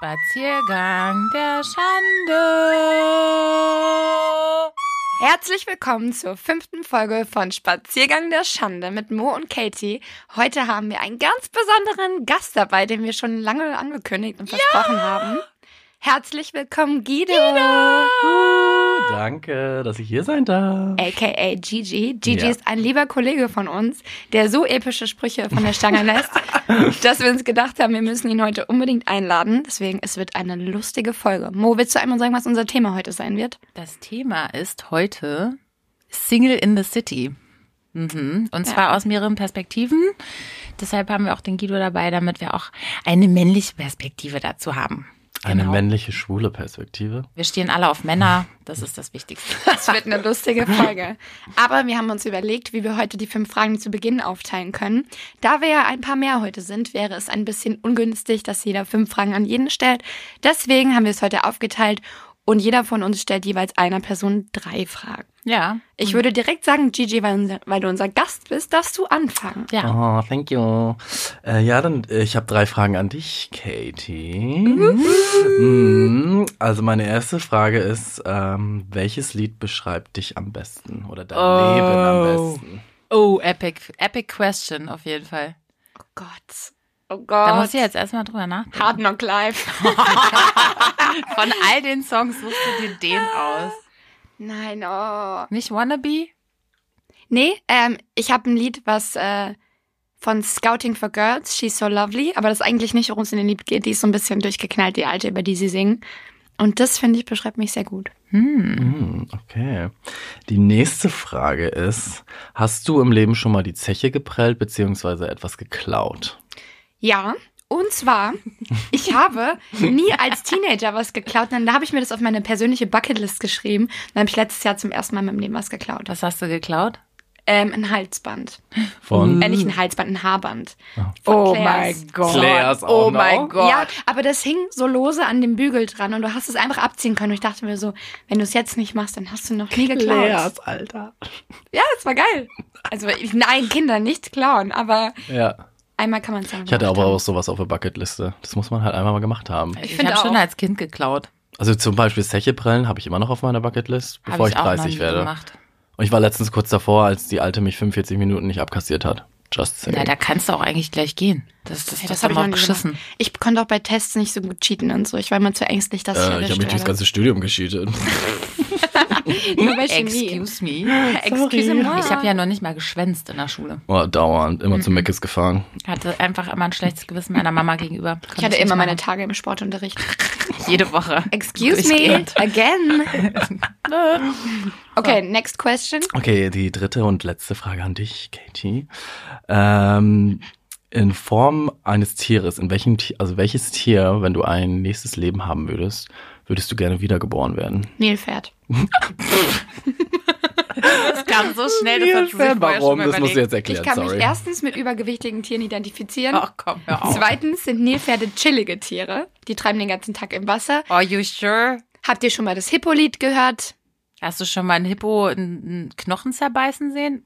Spaziergang der Schande. Herzlich willkommen zur fünften Folge von Spaziergang der Schande mit Mo und Katie. Heute haben wir einen ganz besonderen Gast dabei, den wir schon lange angekündigt und versprochen ja! haben. Herzlich willkommen, Guido. Guido. Danke, dass ich hier sein darf. AKA Gigi. Gigi ja. ist ein lieber Kollege von uns, der so epische Sprüche von der Stange lässt, dass wir uns gedacht haben, wir müssen ihn heute unbedingt einladen. Deswegen, es wird eine lustige Folge. Mo, willst du einmal sagen, was unser Thema heute sein wird? Das Thema ist heute Single in the City. Mhm. Und zwar ja. aus mehreren Perspektiven. Deshalb haben wir auch den Guido dabei, damit wir auch eine männliche Perspektive dazu haben. Eine genau. männliche, schwule Perspektive. Wir stehen alle auf Männer, das ist das Wichtigste. Das wird eine lustige Folge. Aber wir haben uns überlegt, wie wir heute die fünf Fragen zu Beginn aufteilen können. Da wir ja ein paar mehr heute sind, wäre es ein bisschen ungünstig, dass jeder fünf Fragen an jeden stellt. Deswegen haben wir es heute aufgeteilt und jeder von uns stellt jeweils einer Person drei Fragen. Ja. Ich würde direkt sagen, Gigi, weil, weil du unser Gast bist, darfst du anfangen. Ja. Oh, thank you. Äh, ja, dann, äh, ich habe drei Fragen an dich, Katie. Mhm. Also meine erste Frage ist, ähm, welches Lied beschreibt dich am besten oder dein oh. Leben am besten? Oh, epic, epic question auf jeden Fall. Oh Gott. Oh Gott. Da muss ich jetzt erstmal drüber nachdenken. Hard Knock Live. Von all den Songs suchst du dir den aus. Nein, oh. Nicht Wannabe? Nee, ähm, ich habe ein Lied, was äh, von Scouting for Girls, She's So Lovely, aber das ist eigentlich nicht, worum es in den Lied geht. Die ist so ein bisschen durchgeknallt, die alte, über die sie singen. Und das, finde ich, beschreibt mich sehr gut. Hm. Okay. Die nächste Frage ist, hast du im Leben schon mal die Zeche geprellt beziehungsweise etwas geklaut? Ja, und zwar, ich habe nie als Teenager was geklaut. Dann habe ich mir das auf meine persönliche Bucketlist geschrieben. Dann habe ich letztes Jahr zum ersten Mal in meinem Leben was geklaut. Was hast du geklaut? Ähm, ein Halsband. Von? Äh, nicht ein Halsband, ein Haarband. Oh, oh mein Gott. Claire's auch oh mein Gott. Ja, aber das hing so lose an dem Bügel dran und du hast es einfach abziehen können. Und ich dachte mir so, wenn du es jetzt nicht machst, dann hast du noch nie geklaut. Claire's, Alter. Ja, das war geil. Also, nein, Kinder, nicht klauen, aber ja. Einmal kann man sagen. Ich hatte aber auch sowas auf der Bucketliste. Das muss man halt einmal mal gemacht haben. Ich, ich habe schon als Kind geklaut. Also zum Beispiel Zecheprellen habe ich immer noch auf meiner Bucketlist, bevor ich, ich 30 werde. Gemacht. Und ich war letztens kurz davor, als die Alte mich 45 Minuten nicht abkassiert hat. Just saying. Ja, da kannst du auch eigentlich gleich gehen. Das, das, hey, das, das habe ich auch geschissen. Gemacht. Ich konnte auch bei Tests nicht so gut cheaten und so. Ich war immer zu ängstlich, dass äh, ich Ich habe mich das ganze Studium gescheatet. Nur bei Chemie. Excuse me. Excuse me. Ich habe ja noch nicht mal geschwänzt in der Schule. Oh, dauernd. Immer mhm. zu Meckes gefahren. Hatte einfach immer ein schlechtes Gewissen meiner Mama gegenüber. Konnte ich hatte immer meine Tage im Sportunterricht. Jede Woche. Excuse me. Again. okay, next question. Okay, die dritte und letzte Frage an dich, Katie. Ähm, in Form eines Tieres, in welchem Tier, also welches Tier, wenn du ein nächstes Leben haben würdest, würdest du gerne wiedergeboren werden? Nilpferd. das kam so schnell, das hat sich Warum? Das musst du jetzt erklären, Ich kann sorry. mich erstens mit übergewichtigen Tieren identifizieren. Ach komm, hör auf. Zweitens sind Nilpferde chillige Tiere. Die treiben den ganzen Tag im Wasser. Are you sure? Habt ihr schon mal das Hippolied gehört? Hast du schon mal ein Hippo einen Knochen zerbeißen sehen?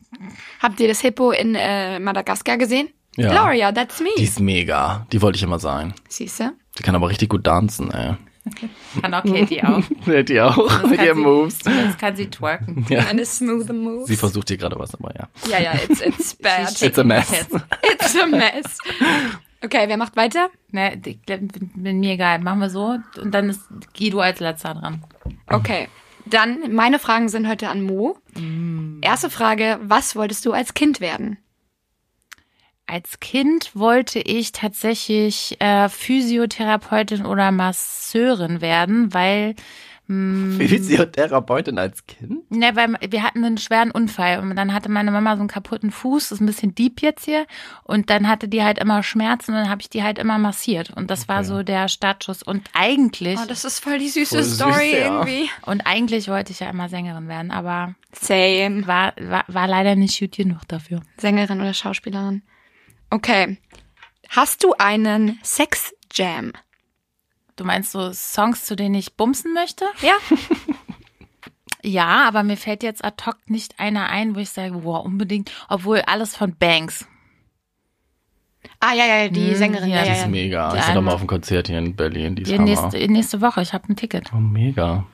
Habt ihr das Hippo in äh, Madagaskar gesehen? Ja. Gloria, that's me. Die ist mega. Die wollte ich immer sein. Siehste? Die kann aber richtig gut tanzen, ey. Kann auch Katie auch. Katie auch, mit ihren Moves. Das kann sie twerken. Ja. Eine smooth Moves. Sie versucht hier gerade was, aber ja. Ja, ja, it's, it's bad. It's a mess. It's a mess. Okay, wer macht weiter? Ne, bin mir egal. Machen wir so. Und dann ist Guido als letzter dran. Okay. Dann, meine Fragen sind heute an Mo. Mm. Erste Frage, was wolltest du als Kind werden? Als Kind wollte ich tatsächlich äh, Physiotherapeutin oder Masseurin werden, weil hm. Physiotherapeutin als Kind? Ne, weil wir hatten einen schweren Unfall und dann hatte meine Mama so einen kaputten Fuß, das ist ein bisschen deep jetzt hier und dann hatte die halt immer Schmerzen und dann habe ich die halt immer massiert und das okay. war so der Startschuss und eigentlich Oh, das ist voll die süße voll Story süß, ja. irgendwie. Und eigentlich wollte ich ja immer Sängerin werden, aber same war war, war leider nicht gut genug dafür. Sängerin oder Schauspielerin. Okay. Hast du einen Sex-Jam? Du meinst so Songs, zu denen ich bumsen möchte? Ja. ja, aber mir fällt jetzt ad hoc nicht einer ein, wo ich sage, wow, unbedingt, obwohl alles von Banks. Ah, ja, ja, die Hm, Sängerin. ja. Ja, Die ja, ist ja. mega. Die Ich bin doch mal auf dem Konzert hier in Berlin. Die ist Die Hammer. nächste, nächste Woche, ich habe ein Ticket. Oh, mega.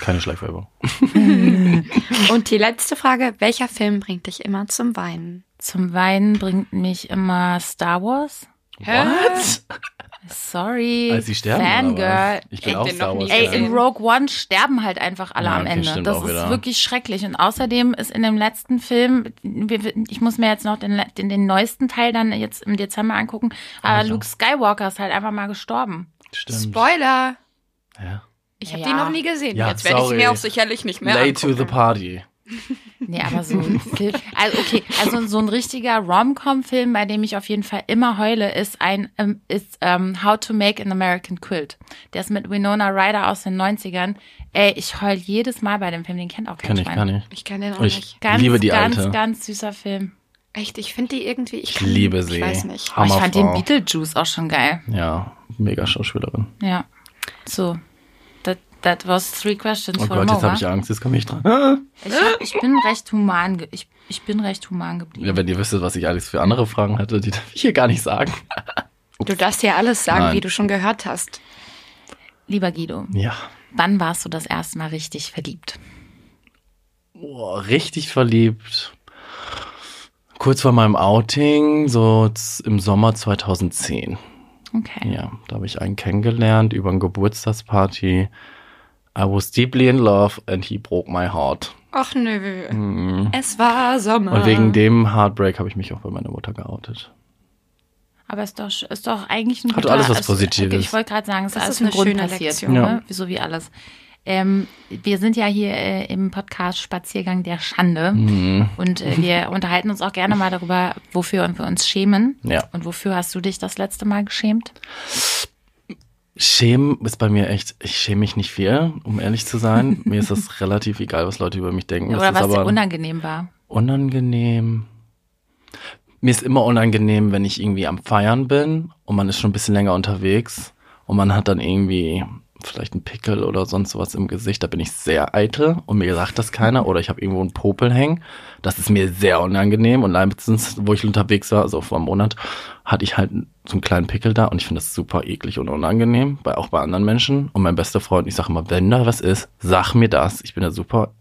Keine Schleichwerbung. Und die letzte Frage, welcher Film bringt dich immer zum Weinen? Zum Weinen bringt mich immer Star Wars. What? Sorry. Als sie sterben, Fangirl. Ich bin Ey, auch den Star noch Wars. Ey, Fan. in Rogue One sterben halt einfach alle Ja, am Ende. Das ist wieder. wirklich schrecklich. Und außerdem ist in dem letzten Film, ich muss mir jetzt noch den, den, den neuesten Teil dann jetzt im Dezember angucken, aber Also. Luke Skywalker ist halt einfach mal gestorben. Stimmt. Spoiler! Ja. Ich habe Ja. die noch nie gesehen. Ja, Jetzt werde ich mir auch sicherlich nicht mehr Late to angucken. the party. Nee, aber so ein Film, also okay, also so ein richtiger Rom-Com-Film, bei dem ich auf jeden Fall immer heule, ist ein ähm, ist ähm, How to Make an American Quilt. Der ist mit Winona Ryder aus den 90ern. Ey, ich heul jedes Mal bei dem Film, den kennt auch kein Kann ich, Schwein. kann ich. Ich kenne den auch Ich nicht. Ganz, liebe die ganz, alte. ganz süßer Film. Echt, ich finde die irgendwie. Ich, Ich liebe sie. Ich weiß nicht. Oh, ich fand den. Beetlejuice auch schon geil. Ja, mega Schauspielerin. Ja. So. That, was three questions Oh for Gott, jetzt habe ich Angst, jetzt komme ich dran. Ich, hab, ich bin recht human, ich, ich bin recht human geblieben. Ja, wenn ihr wüsstet, was ich alles für andere Fragen hatte, die darf ich hier gar nicht sagen. Du darfst ja alles sagen, Nein. wie du schon gehört hast. Lieber Guido, Ja. wann warst du das erste Mal richtig verliebt? Boah, richtig verliebt. Kurz vor meinem Outing, so im Sommer 2010. Okay. Ja, da habe ich einen kennengelernt über eine Geburtstagsparty. I was deeply in love and he broke my heart. Ach nö. Es war Sommer. Und wegen dem Heartbreak habe ich mich auch bei meiner Mutter geoutet. Aber ist doch, ist doch eigentlich ein Hat guter, alles was ist- Positives. Ich wollte gerade sagen, es ist Das alles ist ein eine Grund schöne passiert, Lektion. Ja. ne? so wie alles. Ähm, wir sind ja hier äh, im Podcast Spaziergang der Schande Mhm. und äh, wir unterhalten uns auch gerne mal darüber, wofür wir uns schämen. Ja. Und wofür hast du dich das letzte Mal geschämt? Schämen ist bei mir echt, ich schäme mich nicht viel, um ehrlich zu sein. mir ist das relativ egal, was Leute über mich denken. Das Oder ist was dir unangenehm war? unangenehm. Mir ist immer unangenehm, wenn ich irgendwie am Feiern bin und man ist schon ein bisschen länger unterwegs und man hat dann irgendwie vielleicht einen Pickel oder sonst was im Gesicht. Da bin ich sehr eitel und mir sagt das keiner oder ich habe irgendwo einen Popel hängen. Das ist mir sehr unangenehm und letztens, wo ich unterwegs war, also vor einem Monat, hatte ich halt so einen kleinen Pickel da und ich finde das super eklig und unangenehm, bei, auch bei anderen Menschen. Und mein bester Freund, ich sage immer, wenn da was ist, sag mir das. Ich bin da super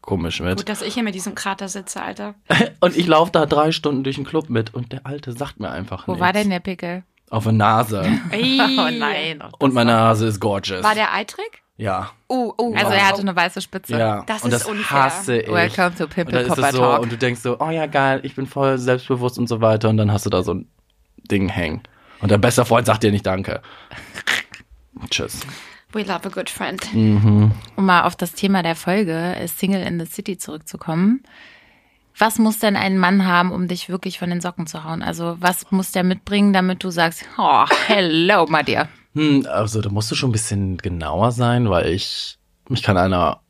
komisch mit. Gut, dass ich hier mit diesem Krater sitze, Alter. Und ich laufe da drei Stunden durch den Club mit und der Alte sagt mir einfach Wo nichts. war denn der Pickel? Auf der Nase. Ey. Oh nein. Und meine Nase ist gorgeous. War der eitrig? Ja. Oh, oh. Also wow. er hatte eine weiße Spitze. Ja. Das und ist das unfair. hasse ich. Welcome to und Pimple ist Popper so, Talk. und du denkst so, oh ja, geil, ich bin voll selbstbewusst und so weiter. Und dann hast du da so ein Ding hängen. Und dein bester Freund sagt dir nicht Danke. Tschüss. We love a good friend. Mhm. Um mal auf das Thema der Folge Single in the City zurückzukommen. Was muss denn ein Mann haben, um dich wirklich von den Socken zu hauen? Also was muss der mitbringen, damit du sagst, oh, hello, my dear. Hm, also da musst du schon ein bisschen genauer sein, weil ich, mich kann einer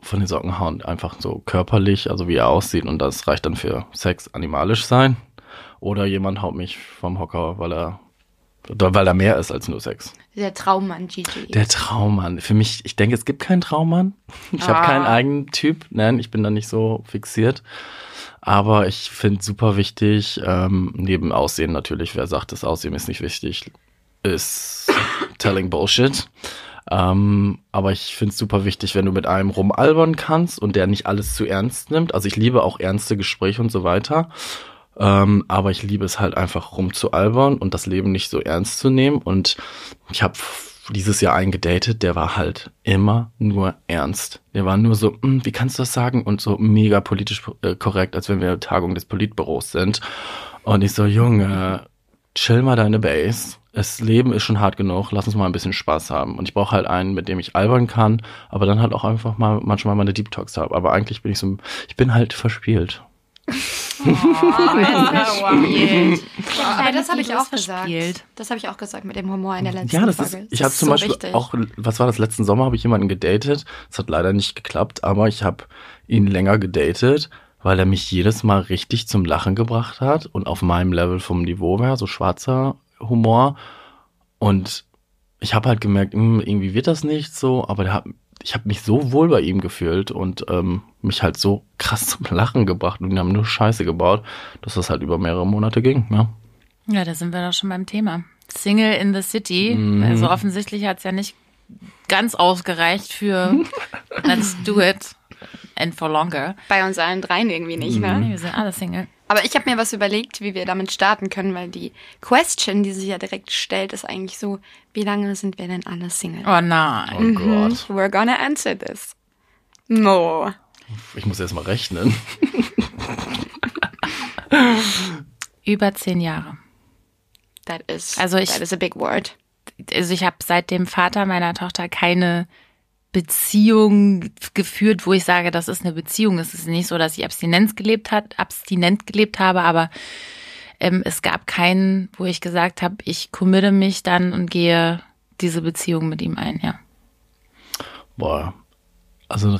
von den Socken hauen, einfach so körperlich, also wie er aussieht und das reicht dann für Sex animalisch sein. Oder jemand haut mich vom Hocker, weil er, weil er mehr ist als nur Sex. Der Traummann, Gigi. Der Traummann. Für mich, ich denke, es gibt keinen Traummann. Ich habe Ah. keinen eigenen Typ. Nein, ich bin da nicht so fixiert. Aber ich finde super wichtig, ähm, neben Aussehen natürlich, wer sagt, das Aussehen ist nicht wichtig, ist telling Bullshit. Ähm, aber ich finde es super wichtig, wenn du mit einem rumalbern kannst und der nicht alles zu ernst nimmt. Also ich liebe auch ernste Gespräche und so weiter. Ähm, aber ich liebe es halt einfach rumzualbern und das Leben nicht so ernst zu nehmen. Und ich habe dieses Jahr einen gedatet, der war halt immer nur ernst. Der war nur so, "Hm, wie kannst du das sagen? Und so mega politisch äh, korrekt, als wenn wir Tagung des Politbüros sind. Und ich so, Junge, chill mal deine Base. Das Leben ist schon hart genug, lass uns mal ein bisschen Spaß haben. Und ich brauche halt einen, mit dem ich albern kann, aber dann halt auch einfach mal manchmal meine Deep Talks habe. Aber eigentlich bin ich so, ich bin halt verspielt. Aber das habe ich auch gesagt. verspielt. Das habe ich auch gesagt mit dem Humor in der letzten Ja, das Folge. ist, ich habe zum so Beispiel wichtig. auch, was war das, letzten Sommer habe ich jemanden gedatet. Das hat leider nicht geklappt, aber ich habe ihn länger gedatet, weil er mich jedes Mal richtig zum Lachen gebracht hat und auf meinem Level vom Niveau war, so schwarzer Humor. Und ich habe halt gemerkt, hm, irgendwie wird das nicht so, aber der hat, ich habe mich so wohl bei ihm gefühlt und ähm, mich halt so krass zum Lachen gebracht und wir haben nur Scheiße gebaut, dass das halt über mehrere Monate ging, ja. Ja, da sind wir doch schon beim Thema. Single in the City. Mhm. Also offensichtlich hat es ja nicht ganz ausgereicht für Let's do it and for longer. Bei uns allen dreien irgendwie nicht, ne? Nee, wir sind alle Single. Aber ich habe mir was überlegt, wie wir damit starten können, weil die Question, die sich ja direkt stellt, ist eigentlich so, wie lange sind wir denn alle Single? Oh nein. Oh mhm. Gott. We're gonna answer this. No. Ich muss erst mal rechnen. Über zehn Jahre. That is, also ich, that is a big word. Also ich habe seit dem Vater meiner Tochter keine Beziehung geführt, wo ich sage, das ist eine Beziehung. Es ist nicht so, dass ich Abstinenz gelebt hat, abstinent gelebt habe, aber ähm, es gab keinen, wo ich gesagt habe, ich committe mich dann und gehe diese Beziehung mit ihm ein, ja. Boah, also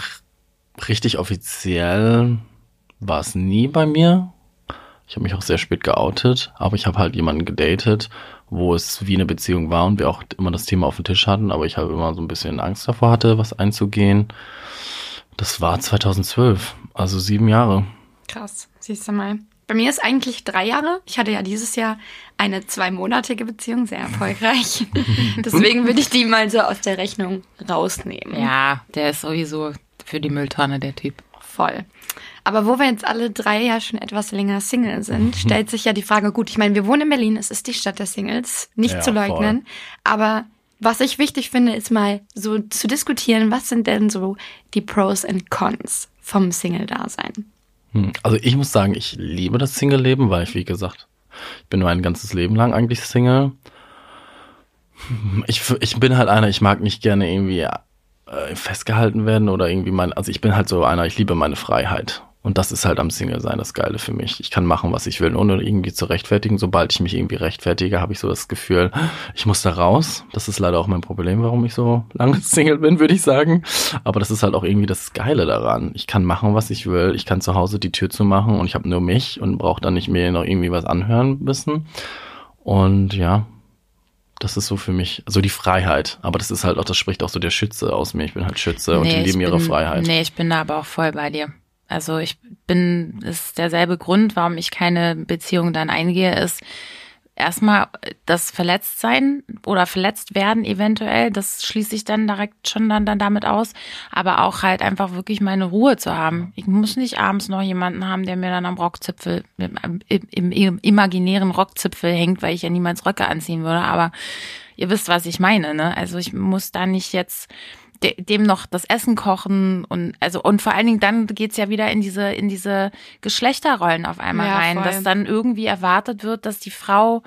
richtig offiziell war es nie bei mir. Ich habe mich auch sehr spät geoutet, aber ich habe halt jemanden gedatet, wo es wie eine Beziehung war und wir auch immer das Thema auf dem Tisch hatten, aber ich halt immer so ein bisschen Angst davor hatte, was einzugehen. Das war 2012, also sieben Jahre. Krass, siehst du mal. Bei mir ist eigentlich drei Jahre. Ich hatte ja dieses Jahr eine zweimonatige Beziehung, sehr erfolgreich. Deswegen würde ich die mal so aus der Rechnung rausnehmen. Ja, der ist sowieso für die Mülltonne der Typ. Voll. Aber wo wir jetzt alle drei ja schon etwas länger Single sind, mhm. stellt sich ja die Frage, gut, ich meine, wir wohnen in Berlin, es ist die Stadt der Singles, nicht ja, zu leugnen. Voll. Aber was ich wichtig finde, ist mal so zu diskutieren, was sind denn so die Pros und Cons vom Single-Dasein? Hm, also ich muss sagen, ich liebe das Single-Leben, weil ich, wie gesagt, ich bin mein ganzes Leben lang eigentlich Single. Ich, ich bin halt einer, ich mag nicht gerne irgendwie äh, festgehalten werden oder irgendwie mein, also ich bin halt so einer, ich liebe meine Freiheit. Und das ist halt am Single sein das Geile für mich. Ich kann machen, was ich will, ohne irgendwie zu rechtfertigen. Sobald ich mich irgendwie rechtfertige, habe ich so das Gefühl, ich muss da raus. Das ist leider auch mein Problem, warum ich so lange Single bin, würde ich sagen. Aber das ist halt auch irgendwie das Geile daran. Ich kann machen, was ich will. Ich kann zu Hause die Tür zu machen und ich habe nur mich und brauche dann nicht mehr noch irgendwie was anhören müssen. Und ja, das ist so für mich, so die Freiheit. Aber das ist halt auch, das spricht auch so der Schütze aus mir. Ich bin halt Schütze nee, und die leben ihre Freiheit. Nee, ich bin da aber auch voll bei dir. Also ich bin, ist derselbe Grund, warum ich keine Beziehung dann eingehe, ist erstmal das Verletztsein oder verletzt werden eventuell, das schließe ich dann direkt schon dann, dann damit aus, aber auch halt einfach wirklich meine Ruhe zu haben. Ich muss nicht abends noch jemanden haben, der mir dann am Rockzipfel, im, im, im imaginären Rockzipfel hängt, weil ich ja niemals Röcke anziehen würde, aber ihr wisst, was ich meine, ne? Also ich muss da nicht jetzt dem noch das Essen kochen und also und vor allen Dingen dann geht's ja wieder in diese in diese Geschlechterrollen auf einmal ja, rein, voll. dass dann irgendwie erwartet wird, dass die Frau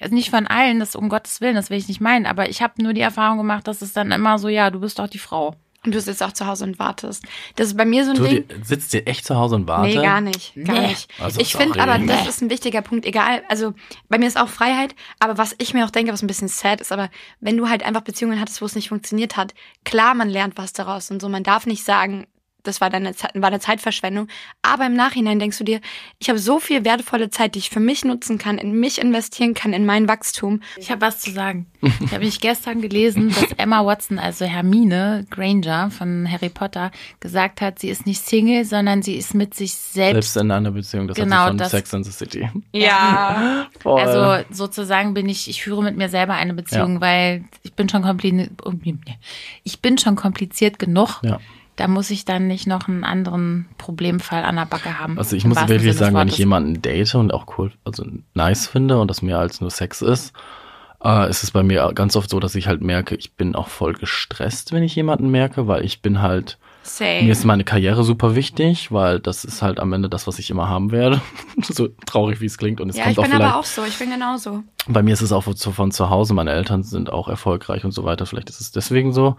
also nicht von allen, das um Gottes Willen, das will ich nicht meinen, aber ich habe nur die Erfahrung gemacht, dass es dann immer so, ja, du bist doch die Frau. Und du sitzt auch zu Hause und wartest. Das ist bei mir so ein du, Ding. Sitzt ihr echt zu Hause und wartest? Nee, gar nicht. Gar nee. nicht. Also ich finde aber, nee. das ist ein wichtiger Punkt. Egal, also bei mir ist auch Freiheit, aber was ich mir auch denke, was ein bisschen sad ist, aber wenn du halt einfach Beziehungen hattest, wo es nicht funktioniert hat, klar, man lernt was daraus und so. Man darf nicht sagen, das war deine Zeit, war eine Zeitverschwendung. Aber im Nachhinein denkst du dir, ich habe so viel wertvolle Zeit, die ich für mich nutzen kann, in mich investieren kann, in mein Wachstum. Ich habe was zu sagen. Ich habe mich gestern gelesen, dass Emma Watson, also Hermine Granger von Harry Potter, gesagt hat, sie ist nicht Single, sondern sie ist mit sich selbst. Selbst in einer Beziehung. Das genau, hat sie von das, Sex and the City. Ja. also sozusagen bin ich, ich führe mit mir selber eine Beziehung, ja. weil ich bin schon kompliziert, ich bin schon kompliziert genug. Ja da muss ich dann nicht noch einen anderen Problemfall an der Backe haben. Also ich muss wirklich sagen, wenn ich jemanden date und auch cool, also nice finde und das mehr als nur Sex ist, äh, ist es bei mir ganz oft so, dass ich halt merke, ich bin auch voll gestresst, wenn ich jemanden merke, weil ich bin halt Same. Mir ist meine Karriere super wichtig, weil das ist halt am Ende das, was ich immer haben werde. so traurig, wie es klingt. Und es ja, kommt ich bin auch aber auch so. Ich bin genauso. Bei mir ist es auch von zu Hause. Meine Eltern sind auch erfolgreich und so weiter. Vielleicht ist es deswegen so.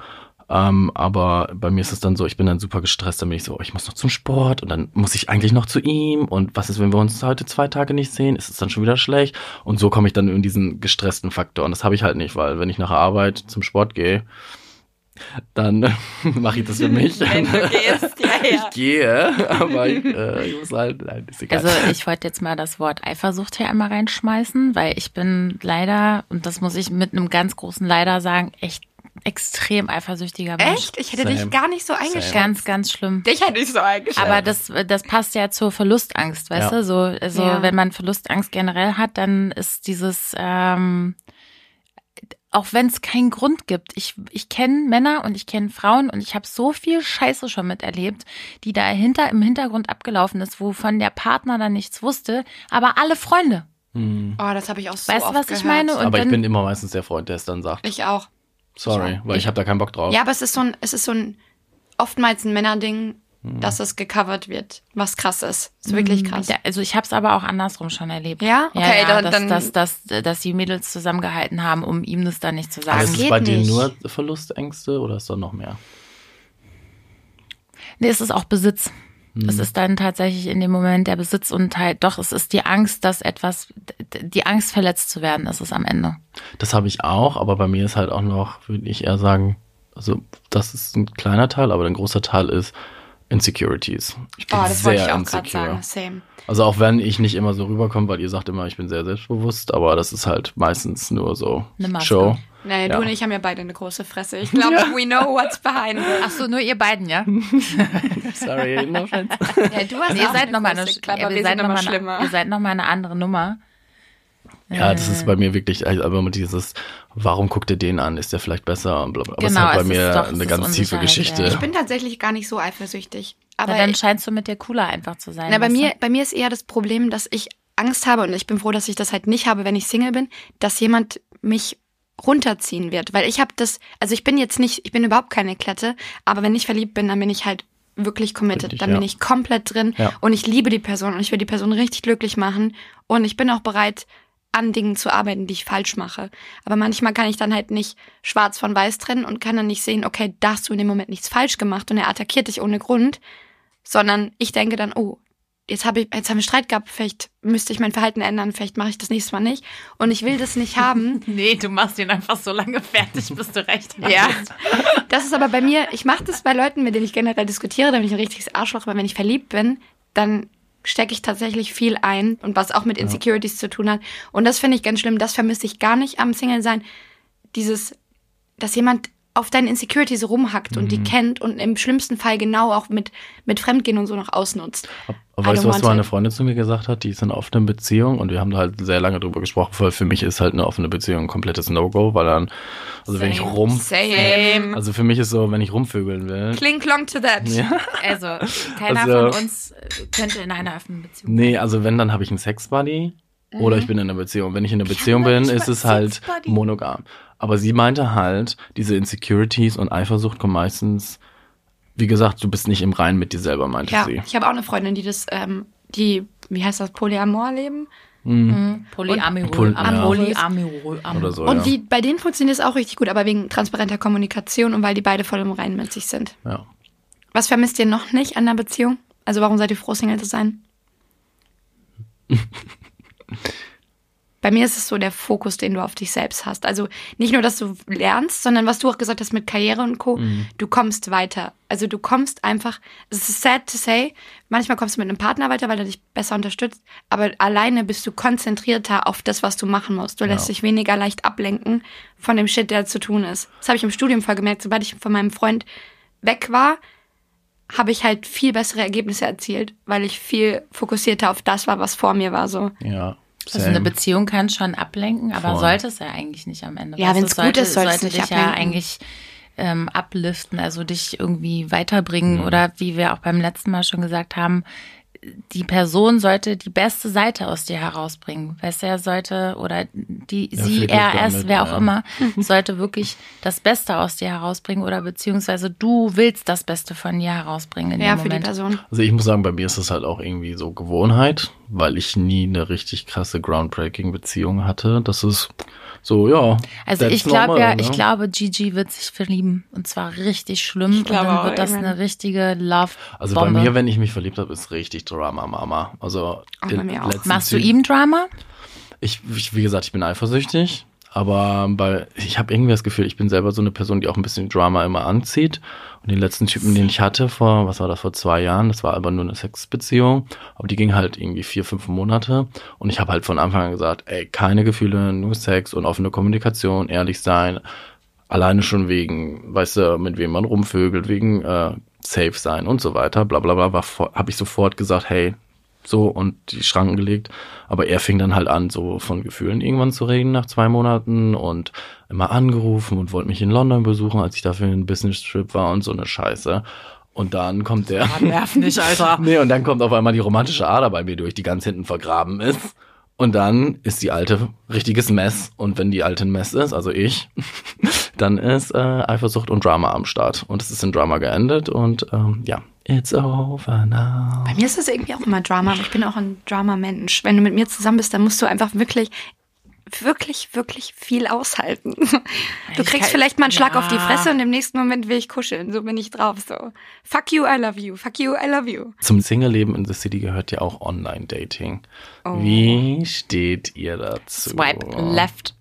Ähm, aber bei mir ist es dann so, ich bin dann super gestresst, dann bin ich so, oh, ich muss noch zum Sport und dann muss ich eigentlich noch zu ihm und was ist, wenn wir uns heute zwei Tage nicht sehen, ist es dann schon wieder schlecht und so komme ich dann in diesen gestressten Faktor und das habe ich halt nicht, weil wenn ich nach der Arbeit zum Sport gehe, dann mache ich das für mich. Du gehst, ja, ja. Ich gehe, aber ich, äh, ich muss halt, nein, ist egal. Also ich wollte jetzt mal das Wort Eifersucht hier einmal reinschmeißen, weil ich bin leider, und das muss ich mit einem ganz großen Leider sagen, echt extrem eifersüchtiger Mensch. Echt? Ich hätte Same. dich gar nicht so eingeschätzt. Ganz, ganz schlimm. Dich hätte ich so eingeschätzt. Aber das, das passt ja zur Verlustangst, weißt Ja. du? So, also Ja. wenn man Verlustangst generell hat, dann ist dieses, ähm, auch wenn es keinen Grund gibt. Ich, ich kenne Männer und ich kenne Frauen und ich habe so viel Scheiße schon miterlebt, die da hinter, im Hintergrund abgelaufen ist, wovon der Partner dann nichts wusste, aber alle Freunde. Hm. oh, das habe ich auch so Weißt du, was ich gehört. meine? Und Aber ich dann- bin immer meistens der Freund, der es dann sagt. Ich auch. Sorry, auch. weil ich habe da keinen Bock drauf. Ja, aber es ist so ein, es ist so ein oftmals ein Männerding, Hm. dass es gecovert wird, was krass ist. Ist wirklich krass. Ja, also ich habe es aber auch andersrum schon erlebt. Ja? ja, Okay, ja, dann- dass, dann- dass, dass, dass die Mädels zusammengehalten haben, um ihm das dann nicht zu aber sagen. ist es bei dir nicht. nur Verlustängste oder ist da noch mehr? Nee, es ist auch Besitz. Hm. Es ist dann tatsächlich in dem Moment der Besitz und halt, doch, es ist die Angst, dass etwas, die Angst verletzt zu werden, ist es am Ende. Das habe ich auch, aber bei mir ist halt auch noch, würde ich eher sagen, also das ist ein kleiner Teil, aber ein großer Teil ist Insecurities. Ich bin Oh, das sehr wollte ich auch gerade insecure. sagen. Same. Also auch wenn ich nicht immer so rüberkomme, weil ihr sagt immer, ich bin sehr selbstbewusst, aber das ist halt meistens nur so Eine Maske. Show. Naja, Ja. du und ich haben ja beide eine große Fresse. Ich glaube, we know what's behind it. Ach so, nur ihr beiden, ja? Sorry, no offense. Ja, du hast Nee, ihr seid noch mal große eine, Klappe, ja, wir ihr seid sind noch mal eine, schlimmer. ihr seid noch mal eine andere Nummer. Ja, das ist bei mir wirklich, also aber mit dieses, warum guckt ihr den an? Ist der vielleicht besser? Und bla bla. Aber Genau, es ist halt es bei ist mir doch- eine ganz tiefe Geschichte. ja. Ich bin tatsächlich gar nicht so eifersüchtig. Aber Aber dann ich, scheinst du mit dir cooler einfach zu sein. na, bei mir, du? bei mir ist eher das Problem, dass ich Angst habe und ich bin froh, dass ich das halt nicht habe, wenn ich Single bin, dass jemand mich runterziehen wird, weil ich habe das, also ich bin jetzt nicht, ich bin überhaupt keine Klette, aber wenn ich verliebt bin, dann bin ich halt wirklich committed, Richtig, dann ja. bin ich komplett drin Ja. und ich liebe die Person und ich will die Person richtig glücklich machen und ich bin auch bereit, an Dingen zu arbeiten, die ich falsch mache. Aber manchmal kann ich dann halt nicht schwarz von weiß trennen und kann dann nicht sehen, okay, da hast du in dem Moment nichts falsch gemacht und er attackiert dich ohne Grund, sondern ich denke dann, oh, jetzt habe ich, jetzt haben wir Streit gehabt, vielleicht müsste ich mein Verhalten ändern, vielleicht mache ich das nächste Mal nicht. Und ich will das nicht haben. Nee, du machst ihn einfach so lange fertig, bis du recht hast. Ja. Das ist aber bei mir, ich mache das bei Leuten, mit denen ich generell diskutiere, da bin ich ein richtiges Arschloch, aber wenn ich verliebt bin, dann stecke ich tatsächlich viel ein und was auch mit Insecurities zu tun hat. Und das finde ich ganz schlimm, das vermisse ich gar nicht am Single sein. Dieses, dass jemand auf deinen Insecurities rumhackt und Mhm. die kennt und im schlimmsten Fall genau auch mit, mit Fremdgehen und so noch ausnutzt. Aber weißt du, was meine. Freundin zu mir gesagt hat? Die ist in einer offenen Beziehung und wir haben da halt sehr lange drüber gesprochen, weil für mich ist halt eine offene Beziehung ein komplettes No-Go, weil dann, also wenn ich rum, Same. also für mich ist so, wenn ich rumvögeln will. Kling klong to that. Ja. Also, keiner Also- von uns äh, könnte in einer offenen Beziehung Nee, also wenn, dann habe ich einen Sex-Buddy oder ich bin in einer Beziehung. Wenn ich in einer Beziehung bin, ist es halt monogam. Aber sie meinte halt, diese Insecurities und Eifersucht kommen meistens, wie gesagt, du bist nicht im Reinen mit dir selber, meinte Ja, sie. ich habe auch eine Freundin, die das, ähm, die, wie heißt das, Polyamor leben. Polyamorö. Poly- ja. Oder so, Und ja. die, bei denen funktioniert es auch richtig gut, aber wegen transparenter Kommunikation und weil die beide voll im Reinen mit sich sind. ja. Was vermisst ihr noch nicht an der Beziehung? Also warum seid ihr froh, Single zu sein? Bei mir ist es so der Fokus, den du auf dich selbst hast. Also nicht nur, dass du lernst, sondern was du auch gesagt hast mit Karriere und Co. Du kommst weiter. Also du kommst einfach, es ist sad to say, manchmal kommst du mit einem Partner weiter, weil er dich besser unterstützt, aber alleine bist du konzentrierter auf das, was du machen musst. Du lässt Ja. dich weniger leicht ablenken von dem Shit, der zu tun ist. Das habe ich im Studium voll gemerkt. Sobald ich von meinem Freund weg war, habe ich halt viel bessere Ergebnisse erzielt, weil ich viel fokussierter auf das war, was vor mir war. So. Ja. Also eine. Beziehung kann schon ablenken, aber Voll. sollte es ja eigentlich nicht am Ende. Ja, du, wenn's es gut sollte, ist, soll es sollte nicht dich ja ablenken. eigentlich ähm, upliften, also dich irgendwie weiterbringen oder wie wir auch beim letzten Mal schon gesagt haben, die Person sollte die beste Seite aus dir herausbringen. Weißt du, er sollte oder die Ja, sie, er, es, wer auch ja. immer, sollte wirklich das Beste aus dir herausbringen oder beziehungsweise du willst das Beste von dir herausbringen in Ja, dem für die Moment. Person. Also ich muss sagen, bei mir ist es halt auch irgendwie so Gewohnheit, weil ich nie eine richtig krasse groundbreaking Beziehung hatte. Das ist so, ja. Also ich glaube ja, ne? ich glaube, Gigi wird sich verlieben und zwar richtig schlimm und glaube dann wird das eine richtige Love Also bei Bombe. mir, wenn ich mich verliebt habe, ist richtig Drama Mama. Also Auch bei mir auch. Machst du ihm Drama? Ich, ich, wie gesagt, ich bin eifersüchtig, aber bei, ich habe irgendwie das Gefühl, ich bin selber so eine Person, die auch ein bisschen Drama immer anzieht. Und den letzten Typen, den ich hatte vor, was war das, vor zwei Jahren, das war aber nur eine Sexbeziehung, aber die ging halt irgendwie vier, fünf Monate. Und ich habe halt von Anfang an gesagt, ey, keine Gefühle, nur Sex und offene Kommunikation, ehrlich sein. Alleine schon wegen, weißt du, mit wem man rumvögelt, wegen äh, safe sein und so weiter, bla bla bla, habe ich sofort gesagt, hey, so und die Schranken gelegt. Aber er fing dann halt an, so von Gefühlen irgendwann zu reden nach zwei Monaten und immer angerufen und wollte mich in London besuchen, als ich dafür in Business Trip war und so eine Scheiße. Und dann kommt der. Nerv nicht, Alter. nee, und dann kommt auf einmal die romantische Ader bei mir durch, die ganz hinten vergraben ist. Und dann ist die alte richtiges Mess. Und wenn die alte ein Mess ist, also ich, dann ist äh, Eifersucht und Drama am Start. Und es ist in Drama geendet. Und ähm, ja, it's over now. Bei mir ist das irgendwie auch immer Drama, ich bin auch ein Drama-Mensch. Wenn du mit mir zusammen bist, dann musst du einfach wirklich wirklich, wirklich viel aushalten. Du kriegst kann, vielleicht mal einen Schlag ja. auf die Fresse und im nächsten Moment will ich kuscheln. So bin ich drauf. So, fuck you, I love you. Fuck you, I love you. Zum Single-Leben in the City gehört ja auch Online-Dating. Oh. Wie steht ihr dazu? Swipe left.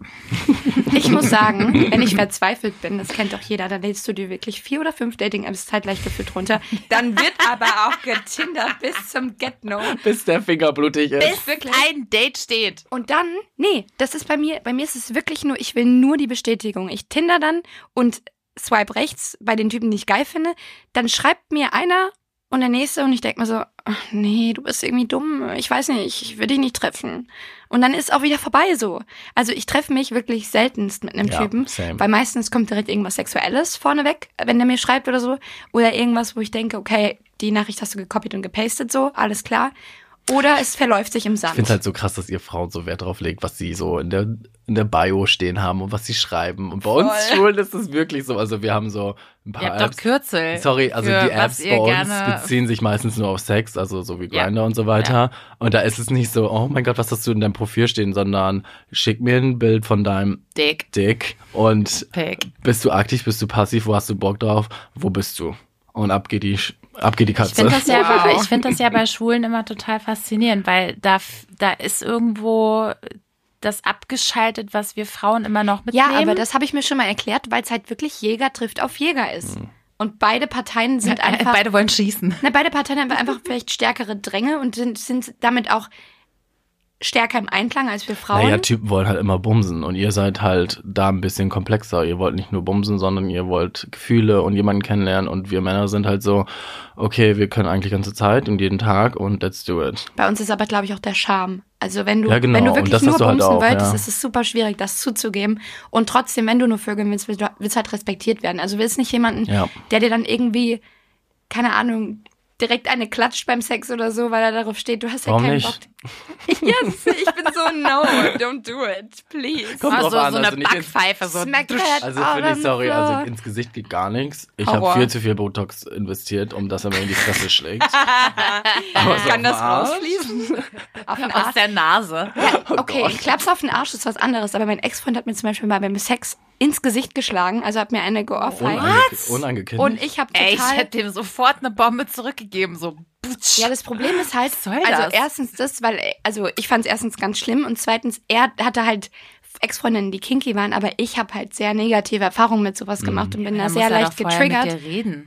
Ich muss sagen, wenn ich verzweifelt bin, das kennt doch jeder, dann lädst du dir wirklich vier oder fünf Dating-Apps zeitgleich geführt runter. Dann wird aber auch getindert bis zum Get-No. Bis der Finger blutig ist. Bis wirklich ein Date steht. Und dann, nee, das ist bei mir, bei mir ist es wirklich nur, ich will nur die Bestätigung. Ich tinder dann und swipe rechts bei den Typen, die ich geil finde. Dann schreibt mir einer und der nächste und ich denke mir so, ach nee, du bist irgendwie dumm. Ich weiß nicht, ich will dich nicht treffen. Und dann ist auch wieder vorbei so. Also ich treffe mich wirklich seltenst mit einem ja, Typen, same. weil meistens kommt direkt irgendwas Sexuelles vorneweg, wenn der mir schreibt oder so. Oder irgendwas, wo ich denke, okay, die Nachricht hast du gekopiert und gepastet so, alles klar. Oder es verläuft sich im Sand. Ich finde halt so krass, dass ihr Frauen so Wert drauf legt, was sie so in der, in der Bio stehen haben und was sie schreiben. Und bei Voll. uns Schulen ist es wirklich so. Also wir haben so ein paar ihr habt Apps. doch Kürzel. Sorry, also die Apps bei uns beziehen sich meistens nur auf Sex, also so wie Grinder ja. und so weiter. Ja. Und da ist es nicht so, oh mein Gott, was hast du in deinem Profil stehen, sondern schick mir ein Bild von deinem Dick. Dick und Pick. bist du aktiv, bist du passiv, wo hast du Bock drauf, wo bist du? Und ab geht die ab geht die Katze. Ich finde das, ja wow. bei, find das ja bei Schwulen immer total faszinierend, weil da, da ist irgendwo das abgeschaltet, was wir Frauen immer noch mitnehmen. Ja, aber das habe ich mir schon mal erklärt, weil es halt wirklich Jäger trifft auf Jäger ist. Mhm. Und beide Parteien sind einfach. Beide wollen schießen. Na, beide Parteien haben einfach vielleicht stärkere Dränge und sind, sind damit auch stärker im Einklang als wir Frauen. Naja, Typen wollen halt immer bumsen und ihr seid halt da ein bisschen komplexer. Ihr wollt nicht nur bumsen, sondern ihr wollt Gefühle und jemanden kennenlernen und wir Männer sind halt so, okay, wir können eigentlich ganze Zeit und jeden Tag und let's do it. Bei uns ist aber, glaube ich, auch der Charme. Also wenn du, ja, genau. wenn du wirklich nur halt bumsen auch, wolltest, ja. ist es super schwierig, das zuzugeben. Und trotzdem, wenn du nur vögeln willst, willst du halt respektiert werden. Also willst nicht jemanden, ja. der dir dann irgendwie, keine Ahnung, direkt eine klatscht beim Sex oder so, weil er darauf steht, du hast ja Warum keinen nicht? Bock. yes, ich bin so, no, don't do it, please. Kommt also an, so eine also Backpfeife, so Also finde ich, sorry, also ins Gesicht geht gar nichts. Ich habe viel zu viel Botox investiert, um dass er mir in die Fresse schlägt. Aber so Kann das rausfließen? auf den Aus der Nase. Ja, oh okay, oh Klaps auf den Arsch ist was anderes, aber mein Ex-Freund hat mir zum Beispiel mal beim Sex ins Gesicht geschlagen, also hat mir eine geohrfeigt. Unange unangekündigt. Und ich habe total... Ey, ich hätte dem sofort eine Bombe zurückgegeben, so Putsch. Ja, das Problem ist halt, also erstens das, weil, also ich fand es erstens ganz schlimm und zweitens, er hatte halt Ex-Freundinnen, die kinky waren, aber ich habe halt sehr negative Erfahrungen mit sowas gemacht mhm. und bin ja, da sehr leicht getriggert.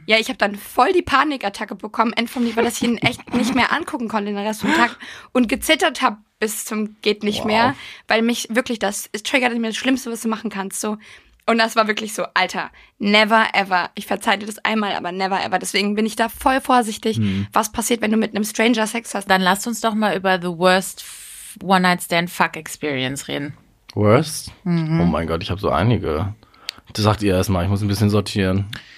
Ja, ich habe dann voll die Panikattacke bekommen, end vom weil ich ihn echt nicht mehr angucken konnte den Rest vom Tag und gezittert habe bis zum geht nicht wow. mehr, weil mich wirklich das es triggert mir das Schlimmste, was du machen kannst. So und das war wirklich so, Alter, never ever. Ich verzeih dir das einmal, aber never ever. Deswegen bin ich da voll vorsichtig, mhm. was passiert, wenn du mit einem Stranger Sex hast. Dann lasst uns doch mal über the worst One-Night-Stand-Fuck-Experience reden. Worst? Mhm. Oh mein Gott, ich habe so einige. Das sagt ihr erstmal, ich muss ein bisschen sortieren.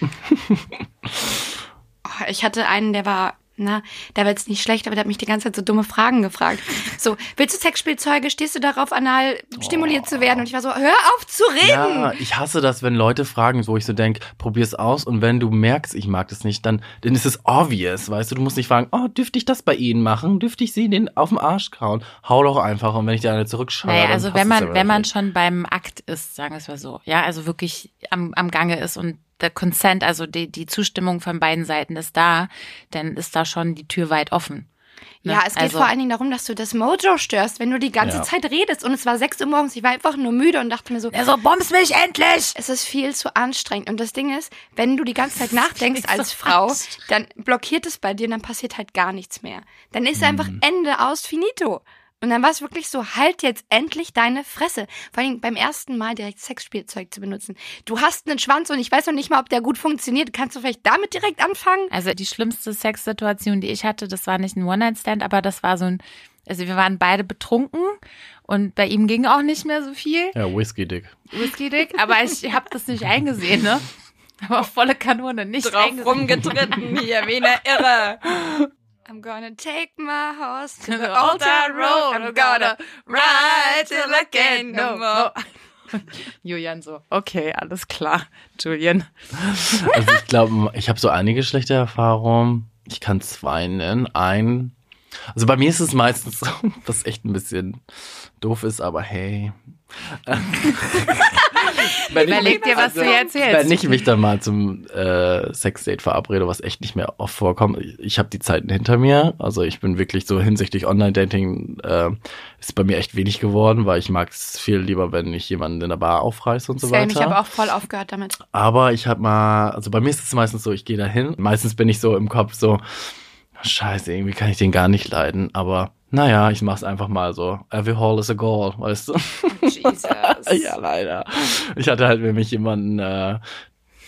oh, ich hatte einen, der war na, war jetzt nicht schlecht, aber der hat mich die ganze Zeit so dumme Fragen gefragt. So, willst du Sexspielzeuge? Stehst du darauf, anal stimuliert oh. zu werden? Und ich war so, hör auf zu reden! Ja, ich hasse das, wenn Leute fragen, wo ich so denke, probier's aus und wenn du merkst, ich mag das nicht, dann, dann ist es obvious, weißt du? Du musst nicht fragen, oh, dürfte ich das bei Ihnen machen? Dürfte ich Sie den auf den Arsch kauen? Hau doch einfach und wenn ich dir eine zurückschaue. Naja, also wenn man, wenn man schon beim Akt ist, sagen wir es mal so, ja, also wirklich am, am Gange ist und der Consent, also die, die Zustimmung von beiden Seiten ist da, dann ist da schon die Tür weit offen. Ne? Ja, es geht also, vor allen Dingen darum, dass du das Mojo störst, wenn du die ganze ja. Zeit redest. Und es war 6 Uhr morgens, ich war einfach nur müde und dachte mir so, ja, so bombs mich endlich! Es ist viel zu anstrengend. Und das Ding ist, wenn du die ganze Zeit nachdenkst als Frau, dann blockiert es bei dir und dann passiert halt gar nichts mehr. Dann ist mhm. einfach Ende aus finito. Und dann war es wirklich so, halt jetzt endlich deine Fresse. Vor allem beim ersten Mal direkt Sexspielzeug zu benutzen. Du hast einen Schwanz und ich weiß noch nicht mal, ob der gut funktioniert. Kannst du vielleicht damit direkt anfangen? Also die schlimmste Sexsituation, die ich hatte, das war nicht ein One-Night-Stand, aber das war so ein, also wir waren beide betrunken und bei ihm ging auch nicht mehr so viel. Ja, Whisky Dick. Whisky Dick, aber ich habe das nicht eingesehen, ne? Aber volle Kanone, nicht Drauf eingesehen. rumgetreten hier, wie eine Irre. I'm gonna take my horse to the altar road. I'm gonna ride till I can no more. Julian so, okay, alles klar, Julian. Also ich glaube, ich habe so einige schlechte Erfahrungen. Ich kann zwei nennen. Ein, also bei mir ist es meistens so, was echt ein bisschen doof ist, aber hey. Wenn Überleg dir, was du jetzt Wenn erzählst. ich mich dann mal zum äh, Sexdate verabrede, was echt nicht mehr oft vorkommt, ich, ich habe die Zeiten hinter mir. Also ich bin wirklich so hinsichtlich Online-Dating äh, ist bei mir echt wenig geworden, weil ich mag es viel lieber, wenn ich jemanden in der Bar aufreiße und so Same, weiter. ich habe auch voll aufgehört damit. Aber ich habe mal, also bei mir ist es meistens so, ich gehe da hin. Meistens bin ich so im Kopf so, scheiße, irgendwie kann ich den gar nicht leiden. Aber naja, ich mach's einfach mal so. Every hole is a goal, weißt du? Jesus. ja, leider. Ich hatte halt nämlich jemanden, äh,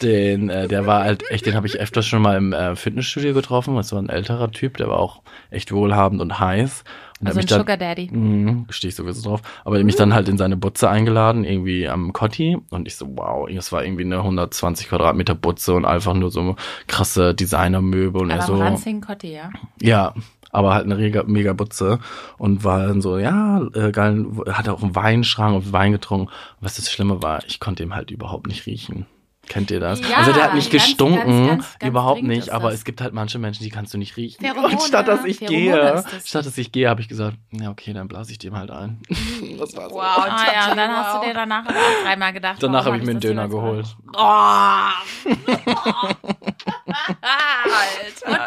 den, äh, der war halt echt, den habe ich öfters schon mal im äh, Fitnessstudio getroffen. Das war ein älterer Typ, der war auch echt wohlhabend und heiß. Und der Also ein dann, Sugar Daddy. Mhm, stehe ich sowieso drauf. Aber er hat mich dann halt in seine Butze eingeladen, irgendwie am Kotti. Und ich so, wow, das war irgendwie eine 120 Quadratmeter Butze und einfach nur so krasse Designermöbel. Und er Aber so, am Ranzing Kotti, ja. ja, aber halt eine mega, mega Butze. Und war dann so, ja, äh, geil, hat auch einen Weinschrank und Wein getrunken. Und was das Schlimme war, ich konnte ihm halt überhaupt nicht riechen. Kennt ihr das? Ja, also der hat nicht ganz, gestunken, ganz, ganz, ganz überhaupt nicht, aber es gibt halt manche Menschen, die kannst du nicht riechen. Pheromone. Und statt dass ich Pheromone gehe, statt dass ich gehe, habe ich gesagt, ja okay, dann blase ich dem halt ein. Das war so. Wow, Ah ja, und dann hast du wow. dir danach aber auch dreimal gedacht. Danach habe ich mir einen Döner geholt. Alter.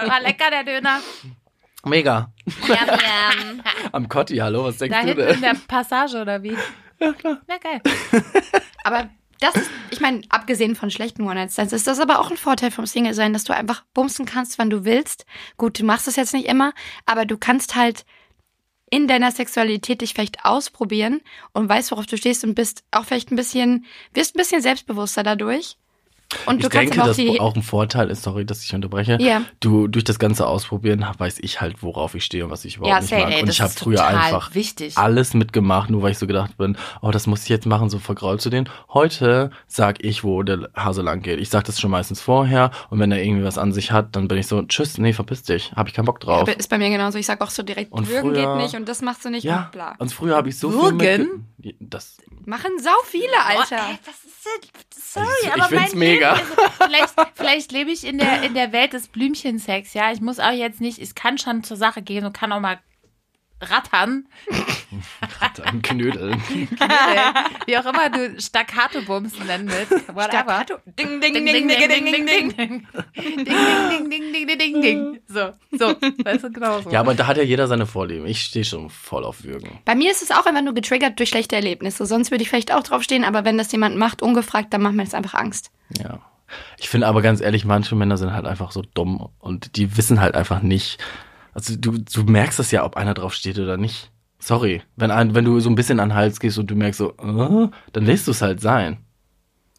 Und war lecker der Döner. Mega. Yum, yum. Am Kotti, hallo, was denkst Da du hinten in denn? der Passage oder wie? Ja, klar. Ja, geil. Aber das ist, ich meine, abgesehen von schlechten One-Night-Stands, ist das aber auch ein Vorteil vom Single-Sein, dass du einfach bumsen kannst, wann du willst. Gut, du machst es jetzt nicht immer, aber du kannst halt in deiner Sexualität dich vielleicht ausprobieren und weißt, worauf du stehst und bist auch vielleicht ein bisschen, wirst ein bisschen selbstbewusster dadurch. Und Ich du kannst denke, aber auch dass die, auch ein Vorteil ist, sorry, dass ich unterbreche. Ja. Du durch das ganze Ausprobieren weiß ich halt, worauf ich stehe und was ich überhaupt Ja, nicht mag. Ey, und das ich habe früher einfach wichtig. alles mitgemacht, nur weil ich so gedacht bin, oh, das muss ich jetzt machen, so vergrault zu denen. Heute sag ich, wo der Hase lang geht. Ich sag das schon meistens vorher und wenn er irgendwie was an sich hat, dann bin ich so, tschüss, nee, verpiss dich, habe ich keinen Bock drauf. ist bei mir genauso. Ich sag auch so direkt, Und würgen früher- geht nicht und das machst du nicht ja, und bla. und früher habe ich so Würgen? viel das Machen sau viele, Alter. Boah, ey, was ist? Sorry, Ich aber find's mein mega. Leben ist- vielleicht, vielleicht lebe ich in der, in der Welt des Blümchensex, ja. Ich muss auch jetzt nicht, ich kann schon zur Sache gehen und kann auch mal rattern. Ein Knödel. Wie auch immer du Staccato-Bumsen nennen willst. Whatever. Staccato. Ding, ding, ding, ding, ding, ding, ding, ding. ding. Ding, ding, ding, ding, ding, ding, ding. So, so. Weißt du, genau so. Ja, aber da hat ja jeder seine Vorlieben. Ich stehe schon voll auf Würgen. Bei mir ist es auch einfach nur getriggert durch schlechte Erlebnisse. Sonst würde ich vielleicht auch draufstehen, aber wenn das jemand macht, ungefragt, dann macht mir das einfach Angst. Ja. Ich finde aber ganz ehrlich, manche Männer sind halt einfach so dumm und die wissen halt einfach nicht. Also du, du merkst das ja, ob einer drauf steht oder nicht. Sorry. Wenn, ein, wenn du so ein bisschen an den Hals gehst und du merkst so, äh, dann lässt du es halt sein.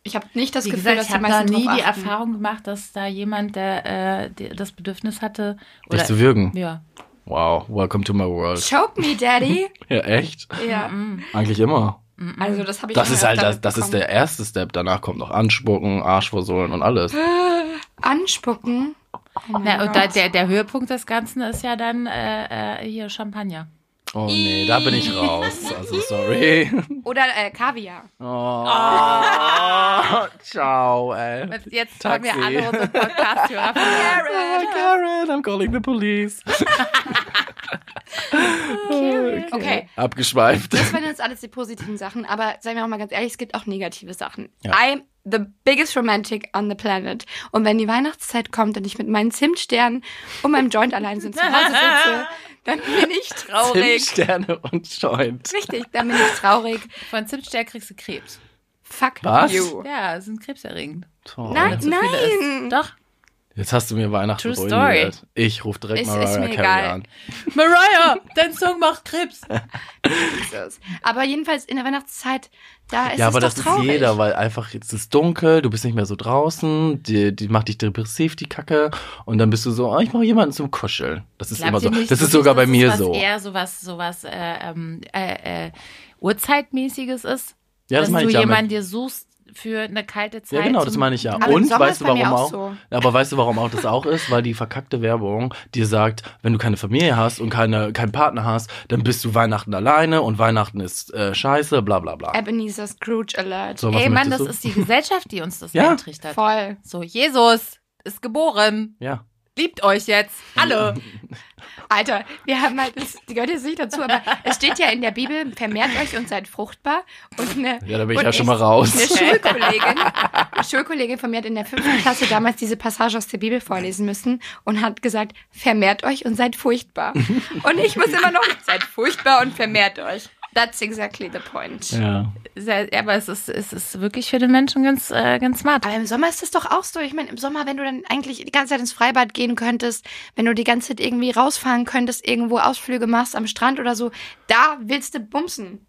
Ich habe nicht das Wie Gefühl, gesagt, dass ich habe da nie die. Erfahrung gemacht, dass da jemand, der äh, das Bedürfnis hatte, Dich zu würgen. Ja. Wow, welcome to my world. Choke me, Daddy. Ja, echt? ja. Eigentlich immer. Also das habe ich Das auch ist halt das, das ist der erste Step. Danach kommt noch Anspucken, Arschversohlen und alles. Anspucken. Oh Na, und da, der, der Höhepunkt des Ganzen ist ja dann äh, äh, hier Champagner. Oh nee, da bin ich raus. Also sorry. Oder äh, Kaviar. Oh. Ciao, ey. Jetzt, jetzt haben wir Taxi. alle unsere Podcast-Hörer Ah, Karen, I'm calling the police. okay. Okay. Abgeschweift. Das waren jetzt alles die positiven Sachen, aber seien wir auch mal ganz ehrlich, es gibt auch negative Sachen. Ja. I'm the biggest romantic on the planet. Und wenn die Weihnachtszeit kommt und ich mit meinen Zimtsternen und meinem Joint allein so zu Hause sitze, dann bin ich traurig. Zimtsterne und Joint. Richtig, dann bin ich traurig. Von Zimtstern kriegst du Krebs. Fuck Was? you. Ja, sind krebserregend. Toll. Nein, nein. Doch. Jetzt hast du mir Weihnachten True story. ruiniert. Ich rufe direkt Ist- Mariah Carey egal. an. Mariah, dein Song macht Krebs. Aber jedenfalls in der Weihnachtszeit, da ist ja, es aber doch das traurig. ist jeder, weil einfach jetzt ist dunkel, du bist nicht mehr so draußen, die, die macht dich depressiv, die Kacke, und dann bist du so, ah, ich brauche jemanden zum Kuscheln. Das ist immer so. Glaubt nicht das ist sogar bei mir so. Eher sowas, sowas äh, ähm, äh, äh, Uhrzeitmäßiges ist. Ja, das dass du jemanden dir suchst für eine kalte Zeit. Ja, genau, das meine ich ja. Aber Und weißt du, warum auch auch? so. Aber weißt du, warum auch das auch ist? Weil die verkackte Werbung dir sagt, wenn du keine Familie hast und keine, keinen Partner hast, dann bist du Weihnachten alleine und Weihnachten ist äh, scheiße, bla bla bla. Ebenezer Scrooge Alert. So, Ey, Mann, das du? ist die Gesellschaft, die uns das Ja. eintrichtert. Voll. So, Jesus ist geboren. Ja. Liebt euch jetzt. Alle. Alter, wir haben halt, das gehört jetzt nicht dazu, aber es steht ja in der Bibel, vermehrt euch und seid fruchtbar. Und eine, Ja, da bin ich ja schon mal raus. Eine Schulkollegin, eine Schulkollegin von mir hat in der fünften Klasse damals diese Passage aus der Bibel vorlesen müssen und hat gesagt, vermehrt euch und seid furchtbar. Und ich muss immer noch, seid furchtbar und vermehrt euch. That's exactly the point. Ja. Sehr- Aber es ist, es ist wirklich für den Menschen ganz, äh, ganz smart. Aber im Sommer ist das doch auch so. Ich meine, im Sommer, wenn du dann eigentlich die ganze Zeit ins Freibad gehen könntest, wenn du die ganze Zeit irgendwie rausfahren könntest, irgendwo Ausflüge machst am Strand oder so, da willst du bumsen.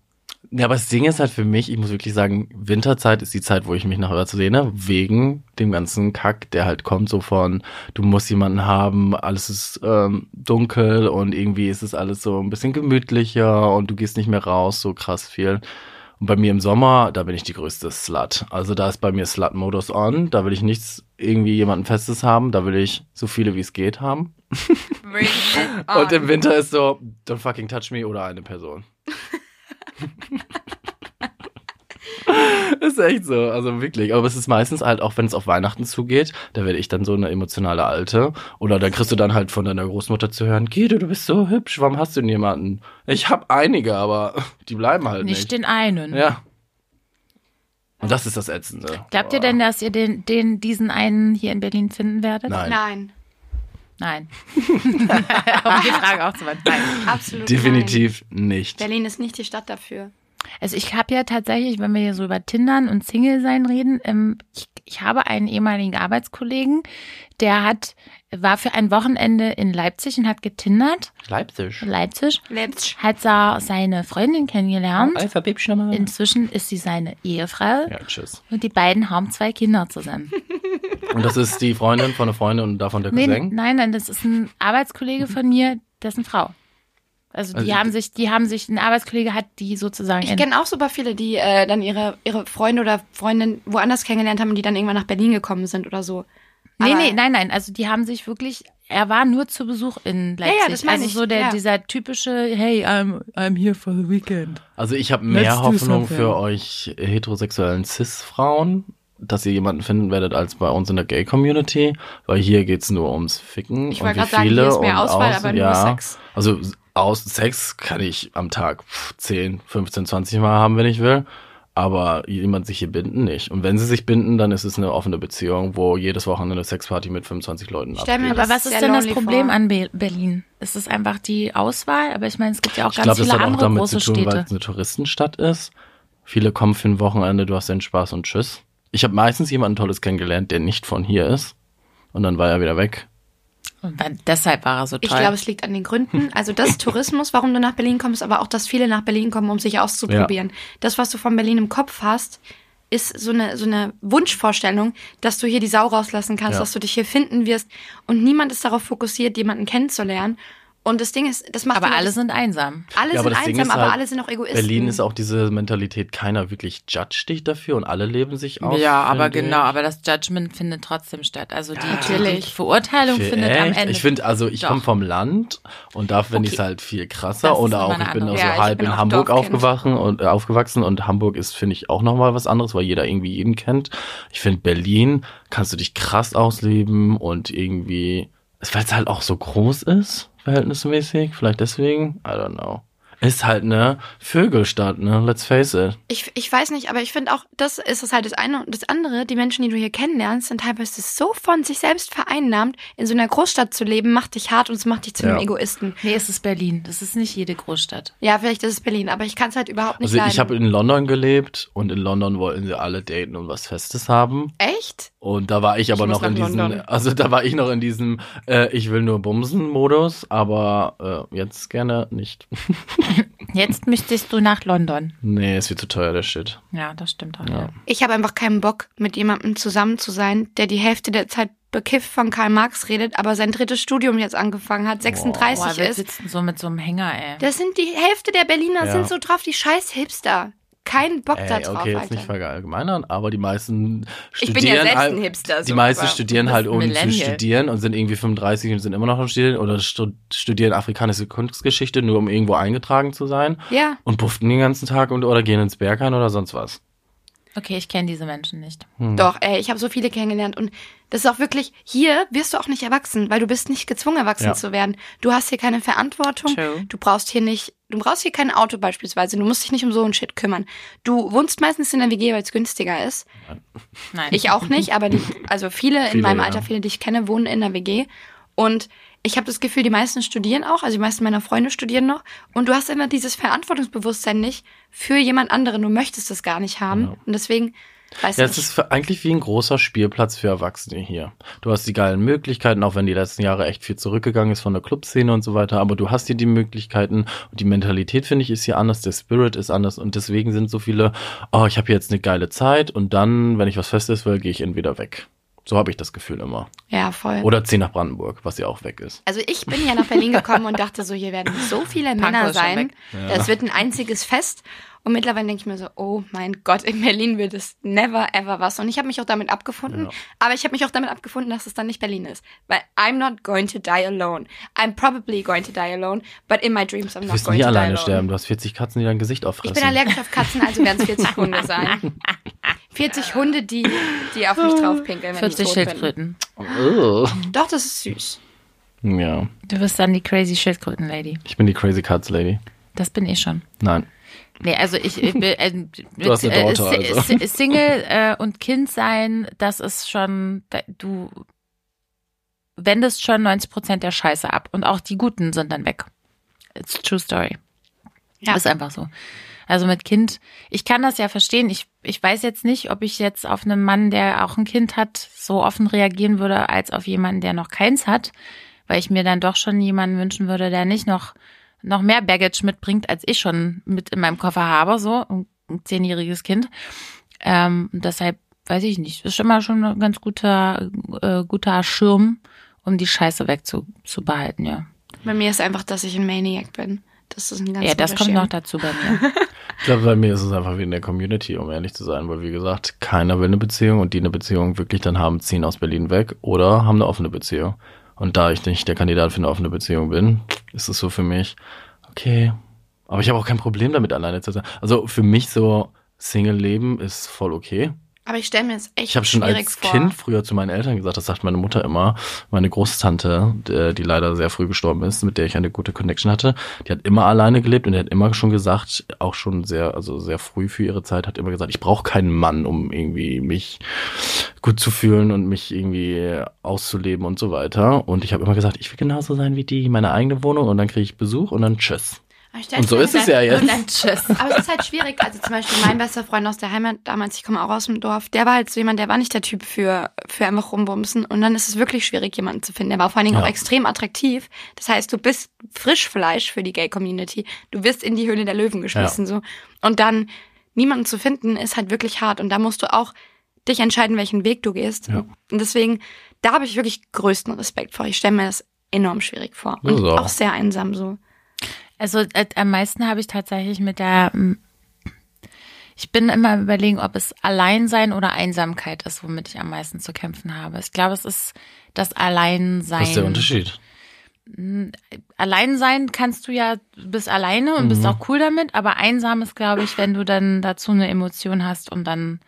Ja, aber das Ding ist halt für mich, ich muss wirklich sagen, Winterzeit ist die Zeit, wo ich mich nach Örze sehne, wegen dem ganzen Kack, der halt kommt so von, du musst jemanden haben, alles ist ähm, dunkel und irgendwie ist es alles so ein bisschen gemütlicher und du gehst nicht mehr raus, so krass viel. Und bei mir im Sommer, da bin ich die größte Slut. Also da ist bei mir Slut-Modus on, da will ich nichts irgendwie jemanden Festes haben, da will ich so viele wie es geht haben. Und im Winter ist so, don't fucking touch me oder eine Person. ist echt so, also wirklich. Aber es ist meistens halt auch, wenn es auf Weihnachten zugeht, da werde ich dann so eine emotionale Alte. Oder dann kriegst du dann halt von deiner Großmutter zu hören, Guido, du bist so hübsch, warum hast du denn jemanden? Ich habe einige, aber die bleiben halt Nicht nicht. den einen. Ja. Und das ist das Ätzende. Glaubt ihr Boah. denn, dass ihr den, den, diesen einen hier in Berlin finden werdet? Nein. Nein, Nein. um die Frage auch zu beantworten. Nein. absolut Definitiv nicht. Nein. Berlin ist nicht die Stadt dafür. Also ich habe ja tatsächlich, wenn wir hier so über Tindern und Single-Sein reden, ähm, ich, ich habe einen ehemaligen Arbeitskollegen, der hat, war für ein Wochenende in Leipzig und hat getindert. Leipzig. Leipzig. Leipzig. Hat da seine Freundin kennengelernt. Nochmal. Inzwischen ist sie seine Ehefrau. Ja, tschüss. Und die beiden haben zwei Kinder zusammen. Und das ist die Freundin von einer Freundin und davon der Nee, Cousin? nein, nein, das ist ein Arbeitskollege von mir, dessen Frau. Also die Also- haben sich, die haben sich, ein Arbeitskollege hat die sozusagen Ich kenne auch super viele, die äh, dann ihre, ihre Freunde oder Freundin woanders kennengelernt haben und die dann irgendwann nach Berlin gekommen sind oder so. Nee, Aber- nee, nein, nein. Also die haben sich wirklich. Er war nur zu Besuch in ja, Leipzig. das meine also ich, so der ja. dieser typische Hey, I'm I'm here for the weekend. Also ich habe mehr Let's Hoffnung für euch heterosexuellen Cis-Frauen, dass ihr jemanden finden werdet als bei uns in der Gay-Community, weil hier geht's nur ums Ficken Ich und wollte wie gerade sagen, viele hier ist mehr und Auswahl, aus, aber nur ja. Sex. Also aus Sex kann ich am Tag pff, 10, 15, 20 Mal haben, wenn ich will. Aber jemand sich hier binden nicht. Und wenn sie sich binden, dann ist es eine offene Beziehung, wo jedes Wochenende eine Sexparty mit 25 Leuten stell mir abgeht. Das Aber was ist denn das Problem vor. an Be Berlin? Ist es einfach die Auswahl? Aber ich meine, es gibt ja auch Ich ganz glaube, das viele hat auch andere damit große zu tun, weil Städte. es eine Touristenstadt ist. Viele kommen für ein Wochenende, du hast deinen Spaß und tschüss. Ich habe meistens jemanden Tolles kennengelernt, der nicht von hier ist. Und dann war er wieder weg. Und deshalb war er so toll. Ich glaube, es liegt an den Gründen. Also das Tourismus, warum du nach Berlin kommst, aber auch, dass viele nach Berlin kommen, um sich auszuprobieren. Das, was du von Berlin im Kopf hast, ist so eine, so eine Wunschvorstellung, dass du hier die Sau rauslassen kannst, Ja. dass du dich hier finden wirst. Und niemand ist darauf fokussiert, jemanden kennenzulernen. Und das Ding ist, das macht aber alle das- sind einsam. alle Ja, sind einsam, ist aber halt, alle sind auch Egoisten. Berlin ist auch diese Mentalität, keiner wirklich judge dich dafür und alle leben sich aus. ja, aber genau, ich. aber das Judgment findet trotzdem statt. Also die, die, die natürlich. Verurteilung Für findet am? Ende. Ich finde, also ich komme vom Land und da finde ich es Okay. halt viel krasser. Das ist Und nochmal auch, ich bin andere- auch so Ja, halb bin in Hamburg Dorfkind. aufgewachen und äh, aufgewachsen und Hamburg ist, finde ich, auch nochmal was anderes, weil jeder irgendwie jeden kennt. Ich finde, Berlin kannst du dich krass ausleben und irgendwie, weil es halt auch so groß ist, verhältnismäßig, vielleicht deswegen, I don't know. Ist halt eine Vögelstadt, ne? Let's face it. Ich, ich weiß nicht, aber ich finde auch, das ist es halt das eine. Und das andere, die Menschen, die du hier kennenlernst, sind teilweise so von sich selbst vereinnahmt. In so einer Großstadt zu leben, macht dich hart und es macht dich zu einem Ja. Egoisten. Nee, es ist Berlin. Das ist nicht jede Großstadt. Ja, vielleicht ist es Berlin, aber ich kann es halt überhaupt nicht Also ich habe in London gelebt und in London wollten sie alle daten und was Festes haben. Echt? Und da war ich aber muss noch in diesem, London. also da war ich noch in diesem, äh, ich will nur Bumsen-Modus, aber äh, jetzt gerne nicht. Jetzt müsstest du nach London. nee, ist viel zu teuer, der Shit. Ja, das stimmt auch. Ja. Ich habe einfach keinen Bock, mit jemandem zusammen zu sein, der die Hälfte der Zeit bekifft von Karl Marx redet, aber sein drittes Studium jetzt angefangen hat, 36 Boah, wir ist. sitzen so mit so einem Hänger, ey. Das sind die Hälfte der Berliner Ja. sind so drauf, die scheiß Hipster. Kein Bock da Ey, drauf, okay, jetzt Alter. nicht verallgemeinern, aber die meisten Ich studieren bin ja selbst halt, ein Hipster, Die so, meisten studieren halt, um zu studieren und sind irgendwie 35 und sind immer noch am Studieren oder stu studieren afrikanische Kunstgeschichte, nur um irgendwo eingetragen zu sein Ja, und buften den ganzen Tag und oder gehen ins Berghain oder sonst was. Okay, ich kenne diese Menschen nicht. doch, ey, ich habe so viele kennengelernt und das ist auch wirklich, hier wirst du auch nicht erwachsen, weil du bist nicht gezwungen, erwachsen Ja. zu werden. Du hast hier keine Verantwortung, True. du brauchst hier nicht, du brauchst hier kein Auto beispielsweise, du musst dich nicht um so ein Shit kümmern. Du wohnst meistens in der WG, weil es günstiger ist. Nein. Ich auch nicht, aber die, also viele, in Viele, meinem ja. Alter, viele, die ich kenne, wohnen in der WG. Und ich habe das Gefühl, die meisten studieren auch, also die meisten meiner Freunde studieren noch. Und du hast immer dieses Verantwortungsbewusstsein nicht für jemand anderen. Du möchtest das gar nicht haben. Und deswegen, weiß Ja, es ist eigentlich wie ein großer Spielplatz für Erwachsene hier. Du hast die geilen Möglichkeiten, auch wenn die letzten Jahre echt viel zurückgegangen ist von der Clubszene und so weiter, aber du hast hier die Möglichkeiten und die Mentalität, finde ich, ist hier anders, der Spirit ist anders und deswegen sind so viele, oh, ich habe jetzt eine geile Zeit und dann, wenn ich was Festes will, gehe ich entweder weg. So habe ich das Gefühl immer. Ja, voll. Oder zieh nach Brandenburg, was ja auch weg ist. Also ich bin ja nach Berlin gekommen und dachte so, hier werden so viele Männer sein. weg. Das wird ein einziges Fest. Und mittlerweile denke ich mir so, oh mein Gott, in Berlin wird es never ever was. Und ich habe mich auch damit abgefunden. Ja. Aber ich habe mich auch damit abgefunden, dass es dann nicht Berlin ist. Weil I'm not going to die alone. I'm probably going to die alone. But in my dreams I'm Du not wirst going to die alleine alone. sterben. Du hast 40 Katzen, die dein Gesicht Ich auffressen. bin allergisch auf Katzen, also werden es 40 Hunde sein. 40 Hunde, die, die auf mich draufpinkeln, wenn 40 ich tot bin. Schildkröten. Oh. Doch, das ist süß. Ja, Du wirst dann die crazy Schildkröten-Lady. ich bin die Crazy Cuts Lady. Das bin ich schon. Nein. Nee, also ich, ich bin äh, Du hast eine äh, Daughter, Si- also. Si- Single äh, und Kind sein, das ist schon, da- du wendest schon 90 Prozent der Scheiße ab und auch die Guten sind dann weg. It's a true story. Ja. Ist einfach so. Also mit Kind, ich kann das ja verstehen. Ich, ich weiß jetzt nicht, ob ich jetzt auf einen Mann, der auch ein Kind hat, so offen reagieren würde, als auf jemanden, der noch keins hat, weil ich mir dann doch schon jemanden wünschen würde, der nicht noch, noch mehr Baggage mitbringt, als ich schon mit in meinem Koffer habe, so ein, zehnjähriges Kind. Ähm, und deshalb weiß ich nicht. Ist immer schon ein ganz guter, äh, guter Schirm, um die Scheiße wegzubehalten, ja. Bei mir ist einfach, dass ich ein Maniac bin. Das ist ein ganz Ja, das kommt noch Schirm. dazu bei mir. Ich glaube, bei mir ist es einfach wie in der Community, um ehrlich zu sein, weil wie gesagt, keiner will eine Beziehung und die eine Beziehung wirklich dann haben, ziehen aus Berlin weg oder haben eine offene Beziehung. Und da ich nicht der Kandidat für eine offene Beziehung bin, ist es so für mich, okay. Aber ich habe auch kein Problem damit, alleine zu sein. Also für mich so Single-Leben ist voll okay. Aber ich stelle mir es echt Ich habe schon als vor. Kind früher zu meinen Eltern gesagt, das sagt meine Mutter immer, meine Großtante, die, die leider sehr früh gestorben ist, mit der ich eine gute Connection hatte, die hat immer alleine gelebt und die hat immer schon gesagt, auch schon sehr, also sehr früh für ihre Zeit, hat immer gesagt, ich brauche keinen Mann, um irgendwie mich gut zu fühlen und mich irgendwie auszuleben und so weiter. Und ich habe immer gesagt, ich will genauso sein wie die, meine eigene Wohnung und dann kriege ich Besuch und dann tschüss. Stell's Und so ist es ja jetzt. Und dann tschüss. Aber es ist halt schwierig. Also zum Beispiel mein bester Freund aus der Heimat damals, ich komme auch aus dem Dorf, der war halt so jemand, der war nicht der Typ für, für einfach rumbumsen. Und dann ist es wirklich schwierig, jemanden zu finden. Der war vor allen Dingen Ja. auch extrem attraktiv. Das heißt, du bist Frischfleisch für die Gay-Community. Du wirst in die Höhle der Löwen geschmissen, so. Und dann niemanden zu finden, ist halt wirklich hart. Und da musst du auch dich entscheiden, welchen Weg du gehst. Ja. Und deswegen, da habe ich wirklich größten Respekt vor. Ich stelle mir das enorm schwierig vor. Und ist auch. sehr einsam so. Also äh, am meisten habe ich tatsächlich mit der. ähm, Ich bin immer überlegen, ob es Alleinsein oder Einsamkeit ist, womit ich am meisten zu kämpfen habe. Ich glaube, es ist das Alleinsein. Was ist der Unterschied? Allein sein kannst du ja, du bist alleine und Mhm. bist auch cool damit, aber einsam ist, glaube ich, wenn du dann dazu eine Emotion hast und dann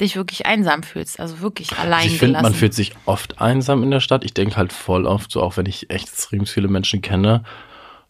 dich wirklich einsam fühlst, also wirklich allein Also ich finde, man fühlt sich oft einsam in der Stadt. Ich denke halt voll oft, so auch wenn ich echt extrem viele Menschen kenne,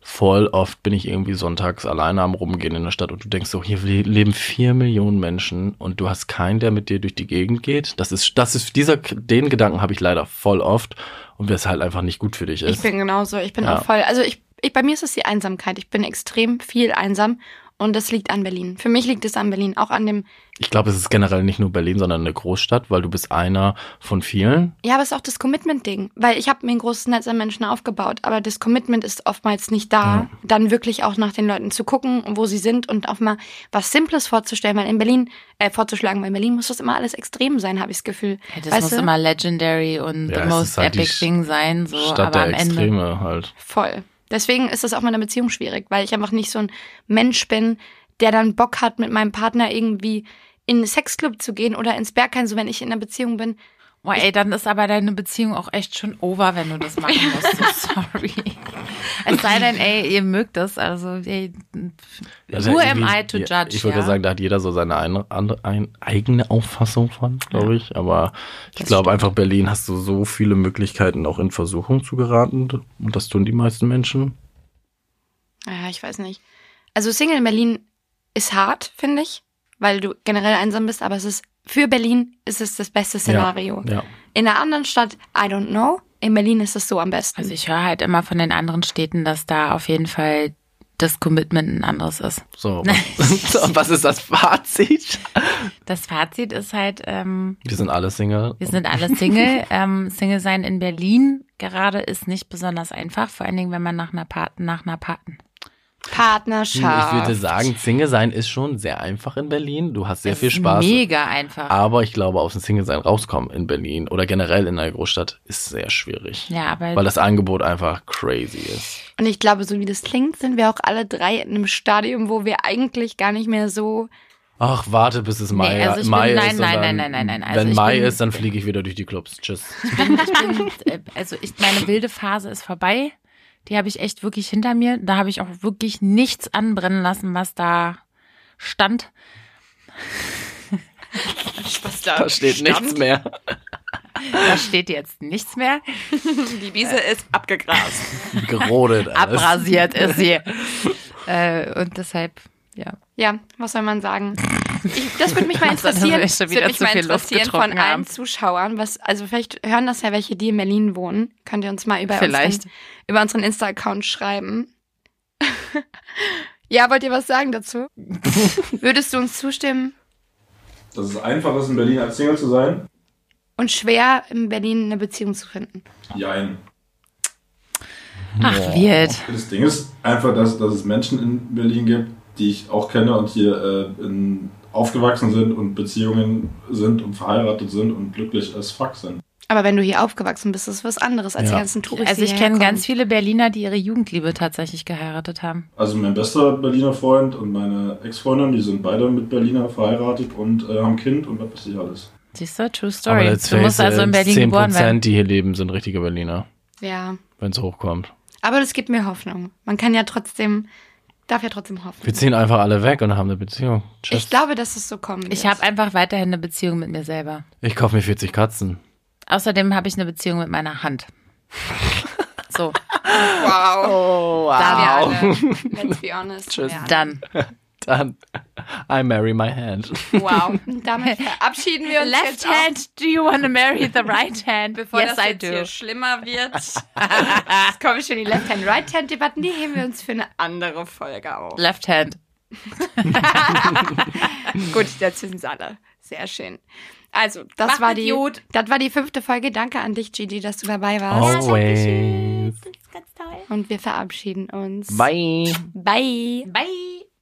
voll oft bin ich irgendwie sonntags alleine am Rumgehen in der Stadt und du denkst so, hier le leben vier Millionen Menschen und du hast keinen, der mit dir durch die Gegend geht. Das ist, das ist, dieser, den Gedanken habe ich leider voll oft und es halt einfach nicht gut für dich ist. Ich bin genauso. Ich bin Ja. auch voll. Also ich, ich, bei mir ist es die Einsamkeit. Ich bin extrem viel einsam und das liegt an Berlin. Für mich liegt es an Berlin. Auch an dem, Ich glaube, es ist generell nicht nur Berlin, sondern eine Großstadt, weil du bist einer von vielen. ja, aber es ist auch das Commitment-Ding. Weil ich habe mir ein großes Netz an Menschen aufgebaut, aber das Commitment ist oftmals nicht da, Ja. dann wirklich auch nach den Leuten zu gucken, wo sie sind und auch mal was Simples vorzustellen, weil in Berlin, äh, vorzuschlagen, weil in Berlin muss das immer alles extrem sein, habe ich das Gefühl. Ja, das Weißt muss du? immer legendary und Ja, the most halt epic thing sein, so, Stadt aber der am Ende. Extreme halt. Voll. Deswegen ist das auch in meiner Beziehung schwierig, weil ich einfach nicht so ein Mensch bin, der dann Bock hat, mit meinem Partner irgendwie in einen Sexclub zu gehen oder ins Berghain, so wenn ich in einer Beziehung bin. Oh, ey, dann ist aber deine Beziehung auch echt schon over, wenn du das machen musst. So sorry. Es sei denn, ey, ihr mögt das, also ey, Also who am I to ja, judge? Ich würde ja? sagen, da hat jeder so seine eine, andere, ein, eigene Auffassung von, glaube ich. Aber ich glaube einfach, Berlin hast du so viele Möglichkeiten, auch in Versuchung zu geraten. Und das tun die meisten Menschen. Ja, ich weiß nicht. Also Single in Berlin ist hart, finde ich, weil du generell einsam bist, aber es ist für Berlin ist es das beste Szenario. Ja. In einer anderen Stadt, I don't know. In Berlin ist es so am besten. Also ich höre halt immer von den anderen Städten, dass da auf jeden Fall das Commitment ein anderes ist. So, was, so, was ist das Fazit? Das Fazit ist halt, ähm, Wir sind alle Single. wir sind alle Single. ähm, Single sein in Berlin gerade ist nicht besonders einfach, vor allen Dingen, wenn man nach einer Paten, nach einer Paten. Partnerschaft. Ich würde sagen, Single sein ist schon sehr einfach in Berlin. Du hast sehr Das viel ist Spaß. Mega einfach. Aber ich glaube, aus dem Single sein rauskommen in Berlin oder generell in einer Großstadt ist sehr schwierig. Ja, aber Weil das Angebot einfach crazy ist. Und ich glaube, so wie das klingt, sind wir auch alle drei in einem Stadium, wo wir eigentlich gar nicht mehr so. Ach, warte, bis es Mai, Nee, also ich bin- Mai nein, ist. nein, dann, nein, nein, nein, nein. Also wenn Mai bin- ist, dann fliege ich wieder durch die Clubs. Tschüss. ich bin, ich bin, äh, also ich, meine wilde Phase ist vorbei. Die habe ich echt wirklich hinter mir. Da habe ich auch wirklich nichts anbrennen lassen, was da stand. Was Da steht nichts mehr. Da steht jetzt nichts mehr. Die Wiese ist abgegrast. Gerodet. alles. Abrasiert ist sie. äh, und deshalb, ja. Ja, was soll man sagen? Ich, das würde mich mal interessieren. Das schon würde wieder mich zu mal viel Luft interessieren von allen haben. Zuschauern. Was, also vielleicht hören das ja welche, die in Berlin wohnen. Könnt ihr uns mal über Vielleicht. unseren, über unseren Insta-Account schreiben. ja, wollt ihr was sagen dazu? Würdest du uns zustimmen? Dass es einfach ist, in Berlin als Single zu sein? Und schwer in Berlin eine Beziehung zu finden. Jein. Ach, wird. Das Ding ist einfach, dass, dass es Menschen in Berlin gibt, die ich auch kenne und hier äh, in, aufgewachsen sind und Beziehungen sind und verheiratet sind und glücklich as fuck sind. Aber wenn du hier aufgewachsen bist, ist es was anderes als Ja. die ganzen Touristen. Also ich kenne ganz viele Berliner, die ihre Jugendliebe tatsächlich geheiratet haben. Also mein bester Berliner Freund und meine Ex-Freundin, die sind beide mit Berliner verheiratet und äh, haben Kind und was weiß ich alles. Siehst du, true Aber story. let's Du musst also in Berlin 10%, geboren werden. die hier leben, sind richtige Berliner. Ja, wenn es hochkommt. aber das gibt mir Hoffnung. Man kann ja trotzdem, darf ja trotzdem hoffen. Wir ziehen einfach alle weg und haben eine Beziehung. Tschüss. Ich glaube, dass es so kommen Ich habe einfach weiterhin eine Beziehung mit mir selber. Ich kaufe mir 40 Katzen. Außerdem habe ich eine Beziehung mit meiner Hand. So, Wow. Oh, Da wir alle, let's be honest. Tschüss. Ja. dann. Dann, I marry my hand. Wow. Damit verabschieden wir uns Left jetzt auch, hand, do you want to marry the right hand? bevor yes, das I jetzt do. hier schlimmer wird. Jetzt kommen schon die Left-Hand, Right-Hand-Debatten, die heben wir uns für eine andere Folge auf. Left hand. Gut, wissen sie alle. Sehr schön. Also, das Macht war die, Idiot. das war die fünfte Folge. Danke an dich, Gigi, dass du dabei warst. Always. Und wir verabschieden uns. Bye. Bye. Bye.